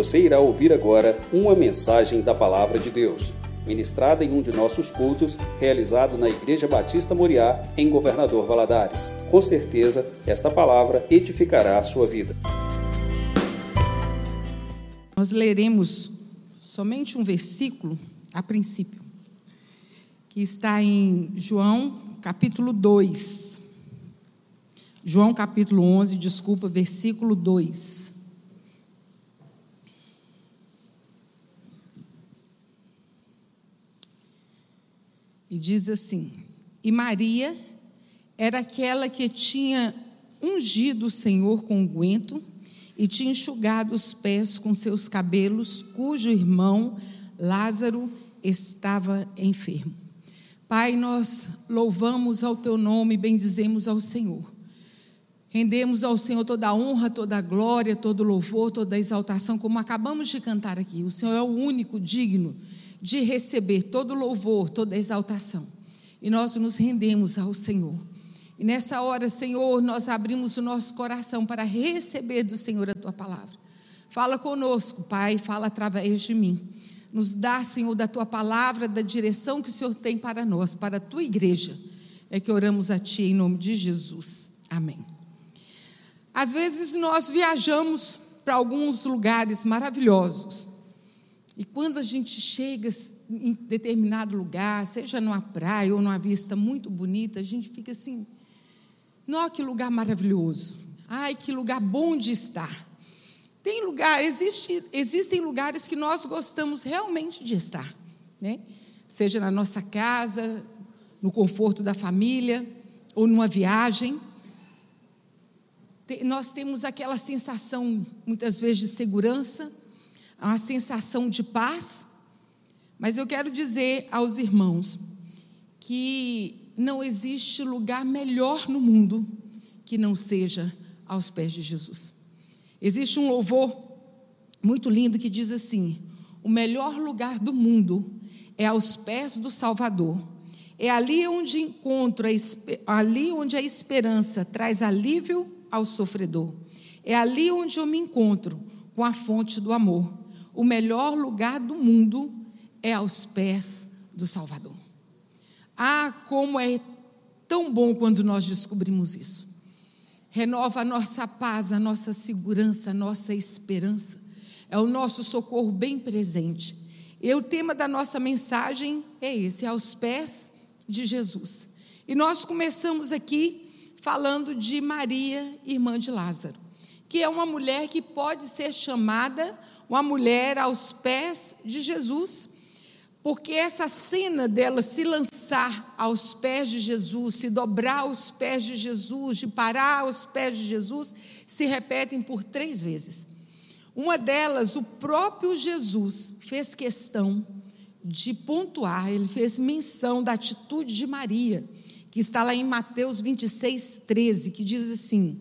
Você irá ouvir agora uma mensagem da Palavra de Deus, ministrada em um de nossos cultos, realizado na Igreja Batista Moriá, em Governador Valadares. Com certeza, esta palavra edificará a sua vida. Nós leremos somente um versículo a princípio, que está em João capítulo 2. João capítulo 11, desculpa, versículo 2. E diz assim: E Maria era aquela que tinha ungido o Senhor com unguento e tinha enxugado os pés com seus cabelos, cujo irmão Lázaro estava enfermo. Pai, nós louvamos ao teu nome e bendizemos ao Senhor. Rendemos ao Senhor toda a honra, toda a glória, todo o louvor, toda a exaltação, como acabamos de cantar aqui. O Senhor é o único digno de receber todo louvor, toda exaltação. E nós nos rendemos ao Senhor. E nessa hora, Senhor, nós abrimos o nosso coração para receber do Senhor a tua palavra. Fala conosco, Pai, fala através de mim. Nos dá, Senhor, da tua palavra, da direção que o Senhor tem para nós, para a tua igreja. É que oramos a ti em nome de Jesus. Amém. Às vezes nós viajamos para alguns lugares maravilhosos. E quando a gente chega em determinado lugar, seja numa praia ou numa vista muito bonita, a gente fica assim: "Nossa, que lugar maravilhoso! Ai, que lugar bom de estar!" Tem lugar, existe, existem lugares que nós gostamos realmente de estar, né? Seja na nossa casa, no conforto da família ou numa viagem nós temos aquela sensação, muitas vezes, de segurança, uma sensação de paz, mas eu quero dizer aos irmãos que não existe lugar melhor no mundo que não seja aos pés de Jesus. Existe um louvor muito lindo que diz assim: o melhor lugar do mundo é aos pés do Salvador. É ali onde encontro, ali onde a esperança traz alívio ao sofredor. É ali onde eu me encontro com a fonte do amor. O melhor lugar do mundo é aos pés do Salvador. Ah, como é tão bom quando nós descobrimos isso. Renova a nossa paz, a nossa segurança, a nossa esperança. É o nosso socorro bem presente. E o tema da nossa mensagem é esse: aos pés de Jesus. E nós começamos aqui falando de Maria, irmã de Lázaro, que é uma mulher que pode ser chamada uma mulher aos pés de Jesus, porque essa cena dela se lançar aos pés de Jesus, se dobrar aos pés de Jesus, de parar aos pés de Jesus, se repetem por três vezes. Uma delas, o próprio Jesus fez questão de pontuar, ele fez menção da atitude de Maria que está lá em Mateus 26, 13, que diz assim: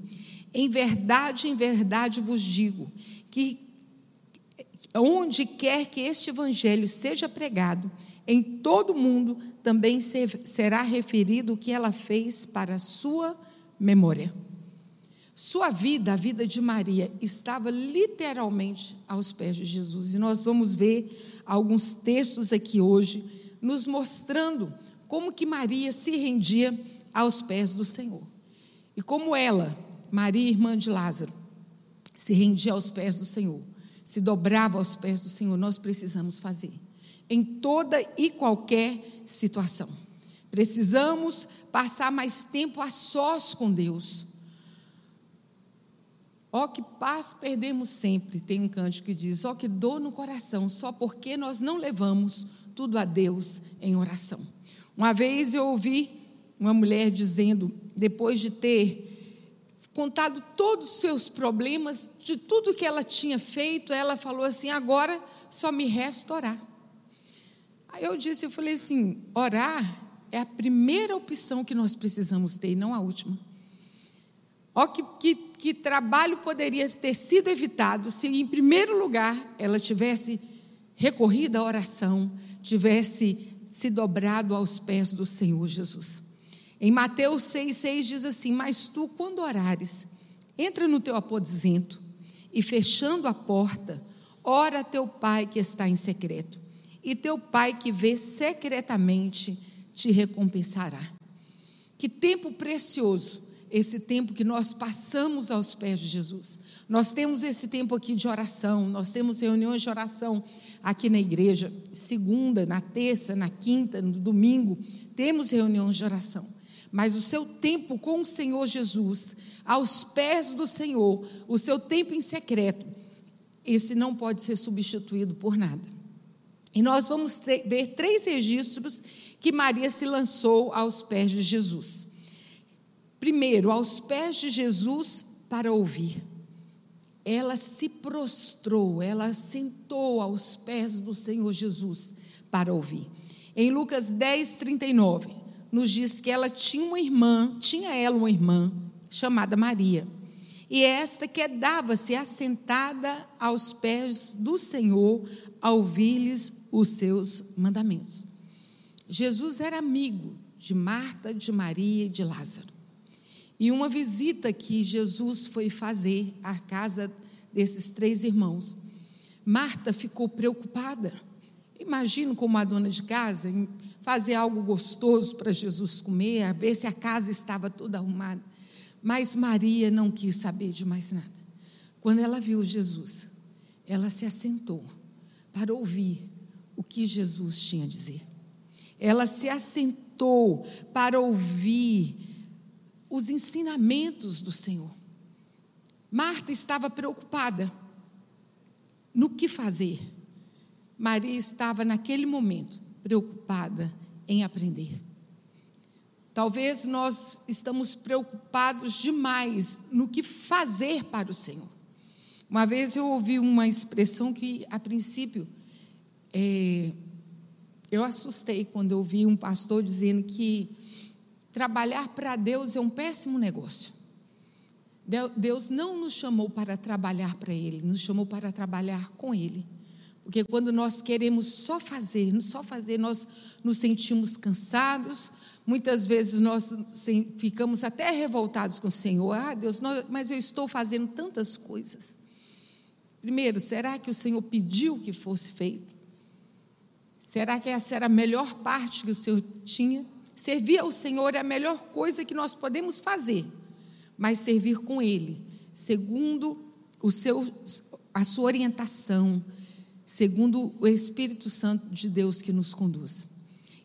Em verdade, em verdade vos digo, que onde quer que este evangelho seja pregado, em todo o mundo também será referido o que ela fez para a sua memória. Sua vida, a vida de Maria, estava literalmente aos pés de Jesus. E nós vamos ver alguns textos aqui hoje nos mostrando como que Maria se rendia aos pés do Senhor. E como ela, Maria, irmã de Lázaro, se rendia aos pés do Senhor, se dobrava aos pés do Senhor, nós precisamos fazer. Em toda e qualquer situação. Precisamos passar mais tempo a sós com Deus. Ó que paz perdemos sempre, tem um cântico que diz, ó que dor no coração, só porque nós não levamos tudo a Deus em oração. Uma vez eu ouvi uma mulher dizendo, depois de ter contado todos os seus problemas, de tudo que ela tinha feito, ela falou assim: agora só me resta orar. Aí eu disse, eu falei assim: orar é a primeira opção que nós precisamos ter, e não a última. Ó, que, que, que trabalho poderia ter sido evitado se, em primeiro lugar, ela tivesse recorrido à oração, tivesse se dobrado aos pés do Senhor Jesus. Em Mateus 6,6 diz assim: Mas tu, quando orares, entra no teu aposento e fechando a porta, ora teu pai que está em secreto, e teu pai que vê secretamente te recompensará. Que tempo precioso esse tempo que nós passamos aos pés de Jesus. Nós temos esse tempo aqui de oração, nós temos reuniões de oração aqui na igreja, segunda, na terça, na quinta, no domingo, temos reuniões de oração. Mas o seu tempo com o Senhor Jesus, aos pés do Senhor, o seu tempo em secreto, esse não pode ser substituído por nada. E nós vamos ver três registros que Maria se lançou aos pés de Jesus. Primeiro, aos pés de Jesus para ouvir. Ela se prostrou, ela sentou aos pés do Senhor Jesus para ouvir. Em Lucas 10, 39, nos diz que ela tinha uma irmã, tinha ela uma irmã chamada Maria. E esta quedava-se assentada aos pés do Senhor a ouvir-lhes os seus mandamentos. Jesus era amigo de Marta, de Maria e de Lázaro. E uma visita que Jesus foi fazer à casa desses três irmãos, Marta ficou preocupada. Imagino como a dona de casa fazer algo gostoso para Jesus comer, ver se a casa estava toda arrumada. Mas Maria não quis saber de mais nada. Quando ela viu Jesus, ela se assentou para ouvir o que Jesus tinha a dizer. Ela se assentou para ouvir os ensinamentos do Senhor. Marta estava preocupada no que fazer. Maria estava naquele momento preocupada em aprender. Talvez nós estamos preocupados demais no que fazer para o Senhor. Uma vez eu ouvi uma expressão que, a princípio, é, eu assustei quando eu ouvi um pastor dizendo que Trabalhar para Deus é um péssimo negócio. Deus não nos chamou para trabalhar para Ele, nos chamou para trabalhar com Ele. Porque quando nós queremos só fazer, só fazer, nós nos sentimos cansados, muitas vezes nós ficamos até revoltados com o Senhor. Ah, Deus, mas eu estou fazendo tantas coisas. Primeiro, será que o Senhor pediu que fosse feito? Será que essa era a melhor parte que o Senhor tinha? Servir ao Senhor é a melhor coisa que nós podemos fazer, mas servir com Ele, segundo o seu, a sua orientação, segundo o Espírito Santo de Deus que nos conduz.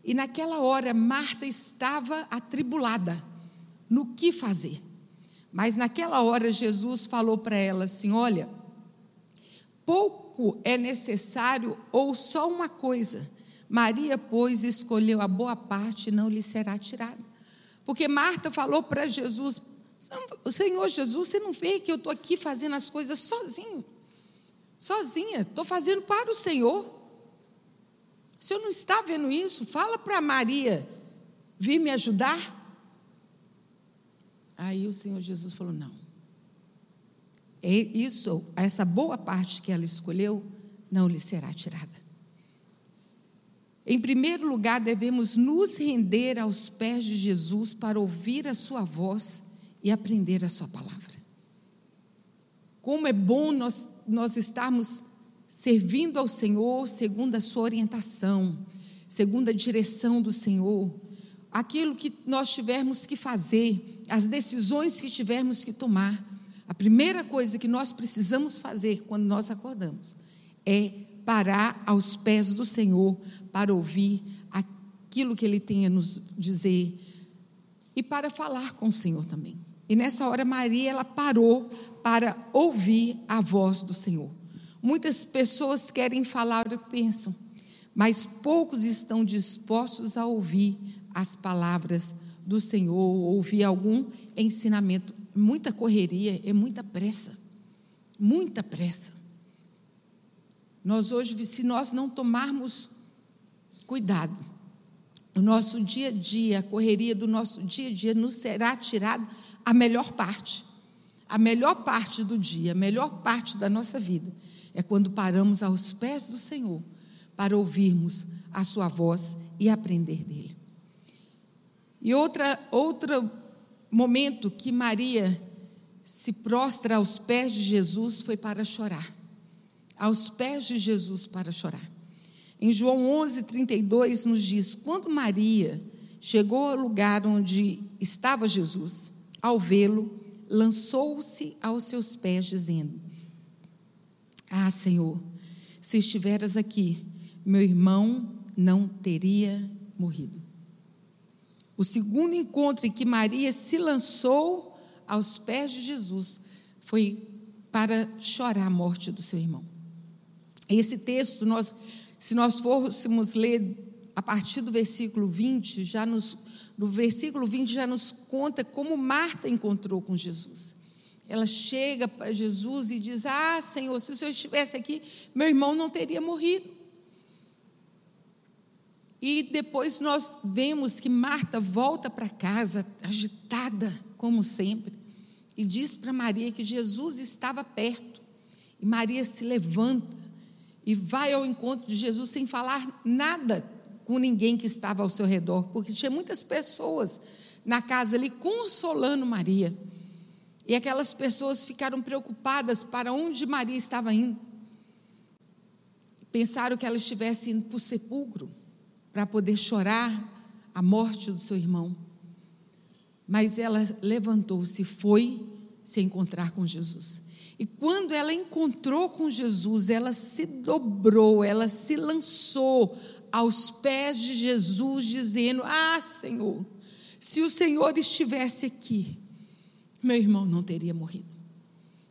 E naquela hora, Marta estava atribulada no que fazer. Mas naquela hora, Jesus falou para ela assim: Olha, pouco é necessário ou só uma coisa Maria, pois, escolheu a boa parte e não lhe será tirada. Porque Marta falou para Jesus: Senhor Jesus, você não vê que eu estou aqui fazendo as coisas sozinho? Sozinha, estou fazendo para o Senhor. O senhor não está vendo isso? Fala para Maria vir me ajudar. Aí o Senhor Jesus falou: não. É isso, essa boa parte que ela escolheu, não lhe será tirada. Em primeiro lugar, devemos nos render aos pés de Jesus para ouvir a Sua voz e aprender a Sua palavra. Como é bom nós, nós estarmos servindo ao Senhor segundo a Sua orientação, segundo a direção do Senhor. Aquilo que nós tivermos que fazer, as decisões que tivermos que tomar, a primeira coisa que nós precisamos fazer quando nós acordamos é parar aos pés do Senhor para ouvir aquilo que Ele tem a nos dizer e para falar com o Senhor também. E nessa hora, Maria, ela parou para ouvir a voz do Senhor. Muitas pessoas querem falar o que pensam, mas poucos estão dispostos a ouvir as palavras do Senhor, ouvir algum ensinamento. Muita correria, é muita pressa, muita pressa. Nós hoje, se nós não tomarmos cuidado, o nosso dia a dia, a correria do nosso dia a dia, nos será tirado a melhor parte. A melhor parte do dia, a melhor parte da nossa vida é quando paramos aos pés do Senhor para ouvirmos a sua voz e aprender dele. E outra, outro momento que Maria se prostra aos pés de Jesus foi para chorar. aos pés de Jesus para chorar. Em João 11, 32, nos diz: Quando Maria chegou ao lugar onde estava Jesus, ao vê-lo, lançou-se aos seus pés, dizendo: Ah, Senhor, se estiveras aqui, meu irmão não teria morrido. O segundo encontro em que Maria se lançou aos pés de Jesus foi para chorar a morte do seu irmão. Esse texto, nós, se nós fôssemos ler a partir do versículo 20, já nos, no versículo 20 já nos conta como Marta encontrou com Jesus. Ela chega para Jesus e diz: Ah, Senhor, se o Senhor estivesse aqui, meu irmão não teria morrido. E depois nós vemos que Marta volta para casa, agitada, como sempre, e diz para Maria que Jesus estava perto. E Maria se levanta e vai ao encontro de Jesus sem falar nada com ninguém que estava ao seu redor, porque tinha muitas pessoas na casa ali consolando Maria. E aquelas pessoas ficaram preocupadas para onde Maria estava indo. Pensaram que ela estivesse indo para o sepulcro para poder chorar a morte do seu irmão. Mas ela levantou-se e foi se encontrar com Jesus. E quando ela encontrou com Jesus, ela se dobrou, ela se lançou aos pés de Jesus, dizendo: Ah, Senhor, se o Senhor estivesse aqui, meu irmão não teria morrido.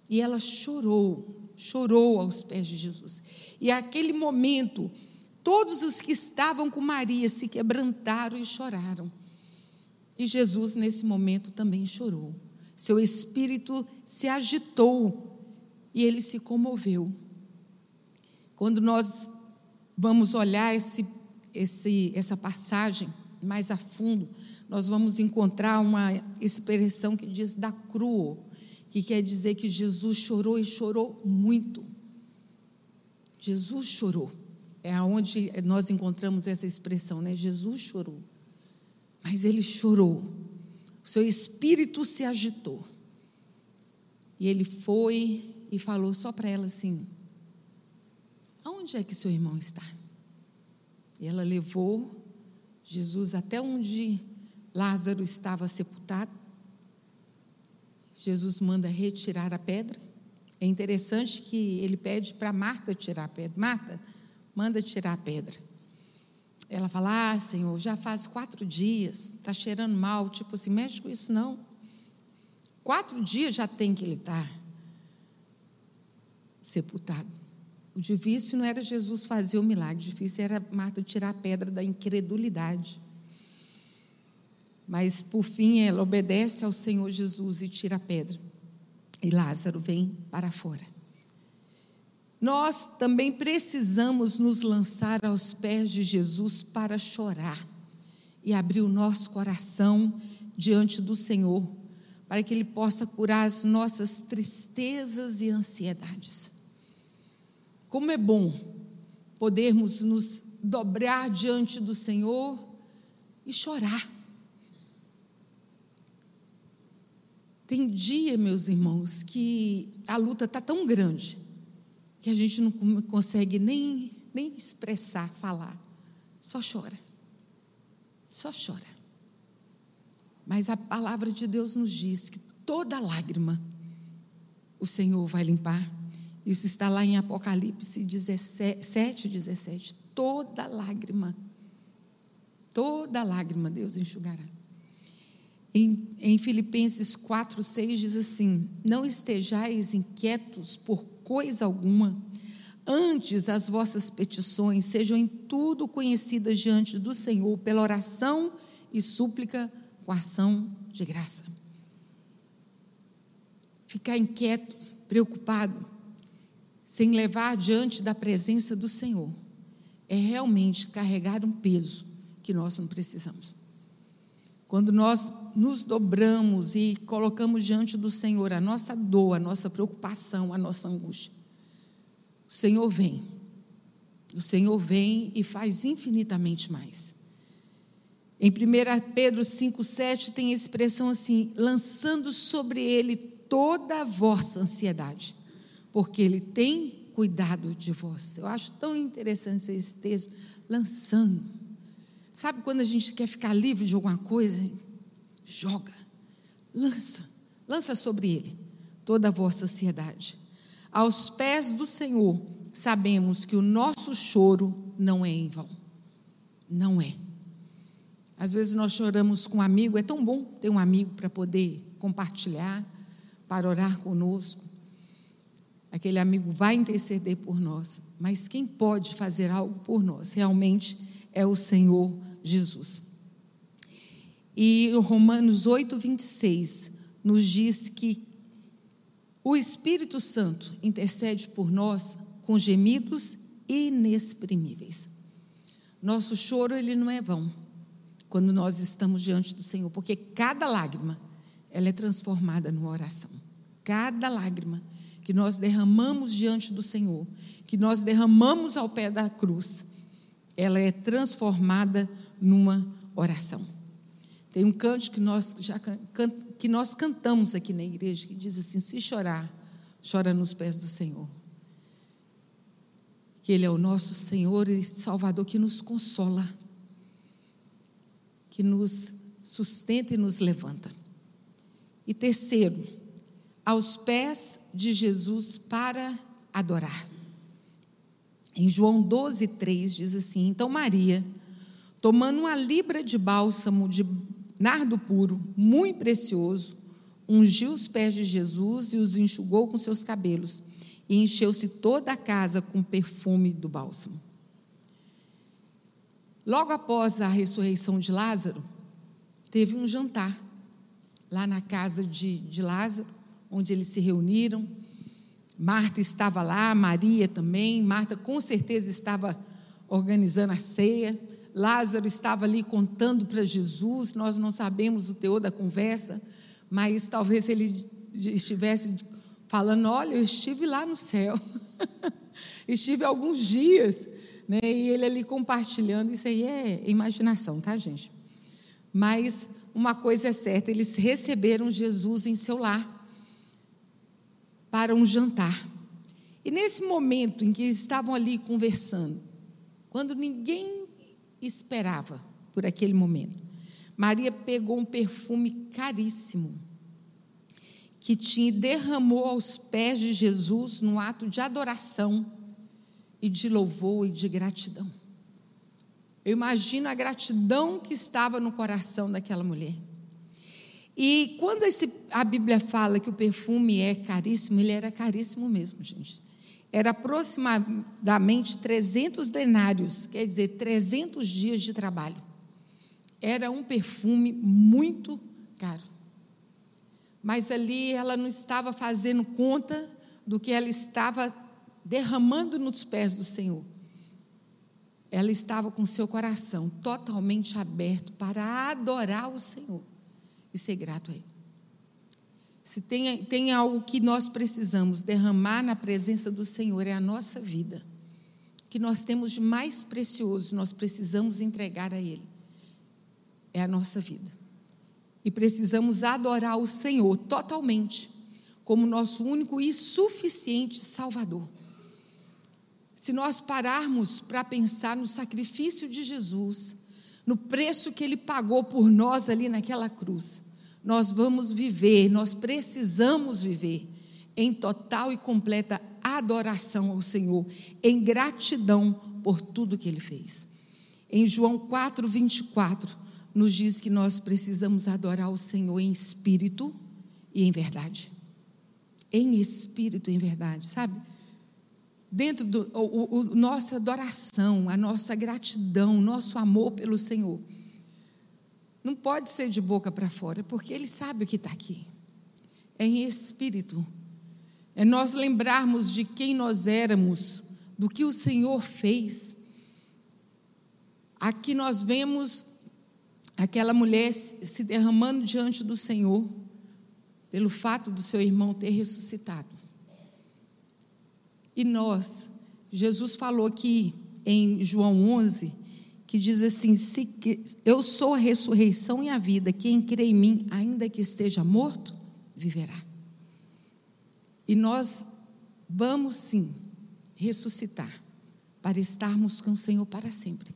E ela chorou, chorou aos pés de Jesus. E aquele momento, Todos os que estavam com Maria se quebrantaram e choraram. E Jesus, nesse momento, também chorou. Seu espírito se agitou e ele se comoveu. Quando nós vamos olhar esse, esse, essa passagem mais a fundo, nós vamos encontrar uma expressão que diz da crua, que quer dizer que Jesus chorou e chorou muito. Jesus chorou é aonde nós encontramos essa expressão, né? Jesus chorou. Mas ele chorou. O seu espírito se agitou. E ele foi e falou só para ela assim: Aonde é que seu irmão está? E ela levou Jesus até onde Lázaro estava sepultado. Jesus manda retirar a pedra. É interessante que ele pede para Marta tirar a pedra. Marta, manda tirar a pedra. Ela fala: Ah, Senhor, já faz quatro dias, está cheirando mal. Tipo assim, mexe com isso não. Quatro dias já tem que ele estar tá sepultado. O difícil não era Jesus fazer o milagre, o difícil era Marta tirar a pedra da incredulidade. Mas, por fim, ela obedece ao Senhor Jesus e tira a pedra. E Lázaro vem para fora nós também precisamos nos lançar aos pés de Jesus para chorar e abrir o nosso coração diante do Senhor, para que Ele possa curar as nossas tristezas e ansiedades. Como é bom podermos nos dobrar diante do Senhor e chorar. Tem dia, meus irmãos, que a luta está tão grande que a gente não consegue nem, nem expressar, falar. Só chora. Só chora. Mas a palavra de Deus nos diz que toda lágrima o Senhor vai limpar. Isso está lá em Apocalipse 17, 17. Toda lágrima, toda lágrima Deus enxugará. Em, em Filipenses 4, 6 diz assim: Não estejais inquietos por coisa alguma. Antes as vossas petições sejam em tudo conhecidas diante do Senhor pela oração e súplica com ação de graça. Ficar inquieto, preocupado, sem levar diante da presença do Senhor, é realmente carregar um peso que nós não precisamos. Quando nós nos dobramos e colocamos diante do Senhor a nossa dor, a nossa preocupação, a nossa angústia, o Senhor vem. O Senhor vem e faz infinitamente mais. Em 1 Pedro 5,7 tem a expressão assim: lançando sobre ele toda a vossa ansiedade, porque ele tem cuidado de vós. Eu acho tão interessante esse texto, lançando. Sabe quando a gente quer ficar livre de alguma coisa? Joga, lança, lança sobre ele toda a vossa ansiedade. Aos pés do Senhor, sabemos que o nosso choro não é em vão. Não é. Às vezes nós choramos com um amigo, é tão bom ter um amigo para poder compartilhar, para orar conosco. Aquele amigo vai interceder por nós, mas quem pode fazer algo por nós realmente é o Senhor Jesus. E Romanos 8, 26 nos diz que o Espírito Santo intercede por nós com gemidos inexprimíveis. Nosso choro ele não é vão quando nós estamos diante do Senhor, porque cada lágrima ela é transformada numa oração. Cada lágrima que nós derramamos diante do Senhor, que nós derramamos ao pé da cruz, ela é transformada numa oração. Tem um canto que nós já que nós cantamos aqui na igreja que diz assim: se chorar, chora nos pés do Senhor. Que Ele é o nosso Senhor e Salvador que nos consola, que nos sustenta e nos levanta. E terceiro, aos pés de Jesus para adorar. Em João 12, 3 diz assim: Então Maria, tomando uma libra de bálsamo de nardo puro, muito precioso, ungiu os pés de Jesus e os enxugou com seus cabelos, e encheu-se toda a casa com perfume do bálsamo. Logo após a ressurreição de Lázaro, teve um jantar lá na casa de, de Lázaro, onde eles se reuniram. Marta estava lá, Maria também. Marta com certeza estava organizando a ceia. Lázaro estava ali contando para Jesus. Nós não sabemos o teor da conversa, mas talvez ele estivesse falando: Olha, eu estive lá no céu, estive alguns dias, né? e ele ali compartilhando. Isso aí é imaginação, tá, gente? Mas uma coisa é certa: eles receberam Jesus em seu lar para um jantar. E nesse momento em que estavam ali conversando, quando ninguém esperava por aquele momento, Maria pegou um perfume caríssimo que tinha e derramou aos pés de Jesus no ato de adoração e de louvor e de gratidão. Eu imagino a gratidão que estava no coração daquela mulher. E quando esse, a Bíblia fala que o perfume é caríssimo, ele era caríssimo mesmo, gente. Era aproximadamente 300 denários, quer dizer, 300 dias de trabalho. Era um perfume muito caro. Mas ali ela não estava fazendo conta do que ela estava derramando nos pés do Senhor ela estava com seu coração totalmente aberto para adorar o Senhor e ser grato a Ele. Se tem, tem algo que nós precisamos derramar na presença do Senhor, é a nossa vida. O que nós temos de mais precioso, nós precisamos entregar a Ele. É a nossa vida. E precisamos adorar o Senhor totalmente, como nosso único e suficiente Salvador. Se nós pararmos para pensar no sacrifício de Jesus, no preço que ele pagou por nós ali naquela cruz, nós vamos viver, nós precisamos viver em total e completa adoração ao Senhor, em gratidão por tudo que ele fez. Em João 4, 24, nos diz que nós precisamos adorar o Senhor em espírito e em verdade. Em espírito e em verdade, sabe? Dentro do o, o, nossa adoração, a nossa gratidão, nosso amor pelo Senhor. Não pode ser de boca para fora, porque Ele sabe o que está aqui. É em espírito. É nós lembrarmos de quem nós éramos, do que o Senhor fez. Aqui nós vemos aquela mulher se derramando diante do Senhor, pelo fato do seu irmão ter ressuscitado. E nós, Jesus falou aqui em João 11, que diz assim: se, Eu sou a ressurreição e a vida, quem crê em mim, ainda que esteja morto, viverá. E nós vamos sim ressuscitar para estarmos com o Senhor para sempre.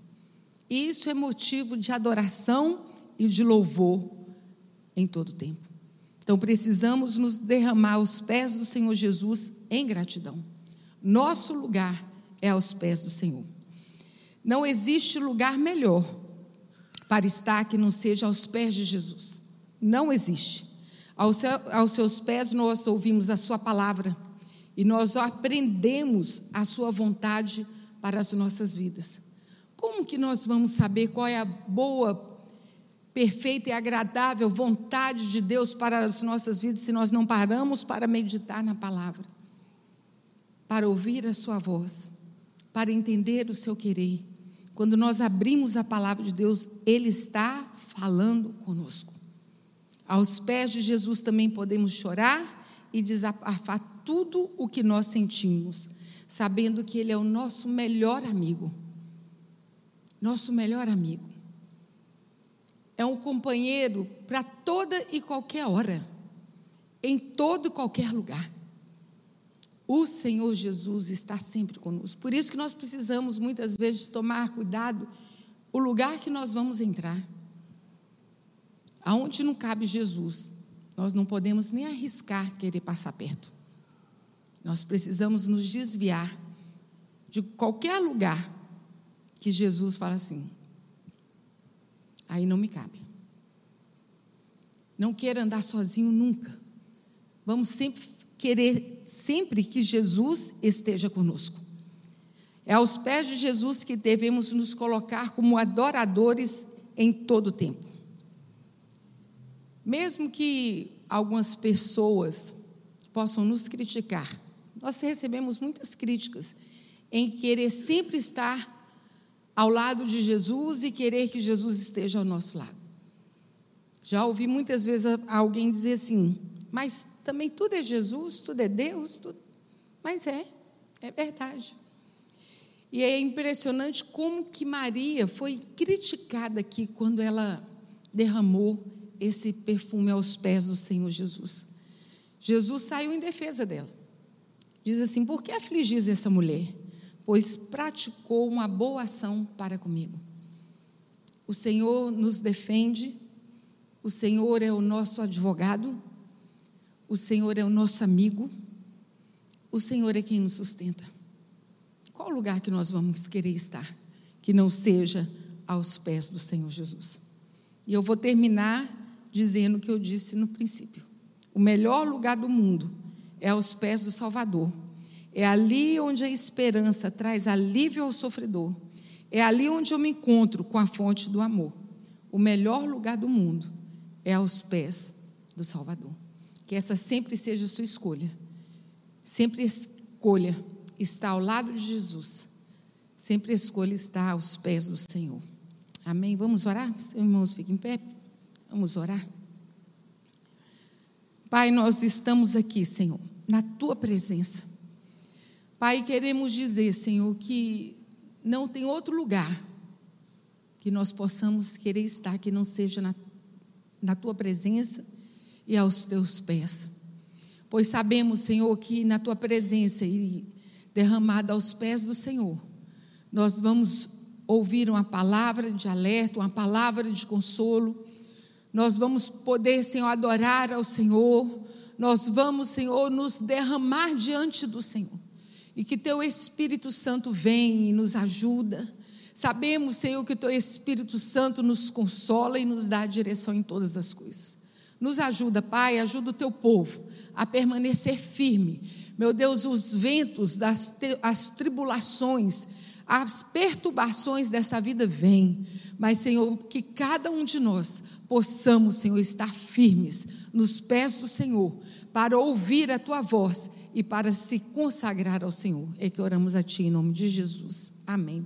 Isso é motivo de adoração e de louvor em todo tempo. Então precisamos nos derramar aos pés do Senhor Jesus em gratidão. Nosso lugar é aos pés do Senhor. Não existe lugar melhor para estar que não seja aos pés de Jesus. Não existe. Aos, aos seus pés nós ouvimos a Sua palavra e nós aprendemos a Sua vontade para as nossas vidas. Como que nós vamos saber qual é a boa, perfeita e agradável vontade de Deus para as nossas vidas se nós não paramos para meditar na palavra, para ouvir a Sua voz, para entender o seu querer? Quando nós abrimos a palavra de Deus, Ele está falando conosco. Aos pés de Jesus também podemos chorar e desabafar tudo o que nós sentimos, sabendo que Ele é o nosso melhor amigo. Nosso melhor amigo. É um companheiro para toda e qualquer hora, em todo e qualquer lugar. O Senhor Jesus está sempre conosco. Por isso que nós precisamos muitas vezes tomar cuidado o lugar que nós vamos entrar. Aonde não cabe Jesus, nós não podemos nem arriscar querer passar perto. Nós precisamos nos desviar de qualquer lugar que Jesus fala assim. Aí não me cabe. Não queira andar sozinho nunca. Vamos sempre querer sempre que Jesus esteja conosco. É aos pés de Jesus que devemos nos colocar como adoradores em todo o tempo. Mesmo que algumas pessoas possam nos criticar, nós recebemos muitas críticas em querer sempre estar ao lado de Jesus e querer que Jesus esteja ao nosso lado. Já ouvi muitas vezes alguém dizer assim: mas também tudo é Jesus, tudo é Deus, tudo. mas é, é verdade. E é impressionante como que Maria foi criticada aqui quando ela derramou esse perfume aos pés do Senhor Jesus. Jesus saiu em defesa dela. Diz assim: Por que afligis essa mulher? Pois praticou uma boa ação para comigo. O Senhor nos defende, o Senhor é o nosso advogado, o Senhor é o nosso amigo. O Senhor é quem nos sustenta. Qual lugar que nós vamos querer estar que não seja aos pés do Senhor Jesus? E eu vou terminar dizendo o que eu disse no princípio. O melhor lugar do mundo é aos pés do Salvador. É ali onde a esperança traz alívio ao sofredor. É ali onde eu me encontro com a fonte do amor. O melhor lugar do mundo é aos pés do Salvador. Que essa sempre seja a sua escolha. Sempre escolha estar ao lado de Jesus. Sempre escolha estar aos pés do Senhor. Amém? Vamos orar? Seus irmãos, fiquem em pé. Vamos orar. Pai, nós estamos aqui, Senhor, na tua presença. Pai, queremos dizer, Senhor, que não tem outro lugar que nós possamos querer estar que não seja na, na tua presença e aos teus pés. Pois sabemos, Senhor, que na tua presença e derramada aos pés do Senhor, nós vamos ouvir uma palavra de alerta, uma palavra de consolo. Nós vamos poder, Senhor, adorar ao Senhor. Nós vamos, Senhor, nos derramar diante do Senhor. E que teu Espírito Santo vem e nos ajuda. Sabemos, Senhor, que teu Espírito Santo nos consola e nos dá a direção em todas as coisas. Nos ajuda, Pai, ajuda o teu povo a permanecer firme. Meu Deus, os ventos, das, as tribulações, as perturbações dessa vida vêm. Mas, Senhor, que cada um de nós possamos, Senhor, estar firmes nos pés do Senhor, para ouvir a tua voz e para se consagrar ao Senhor. É que oramos a Ti em nome de Jesus. Amém.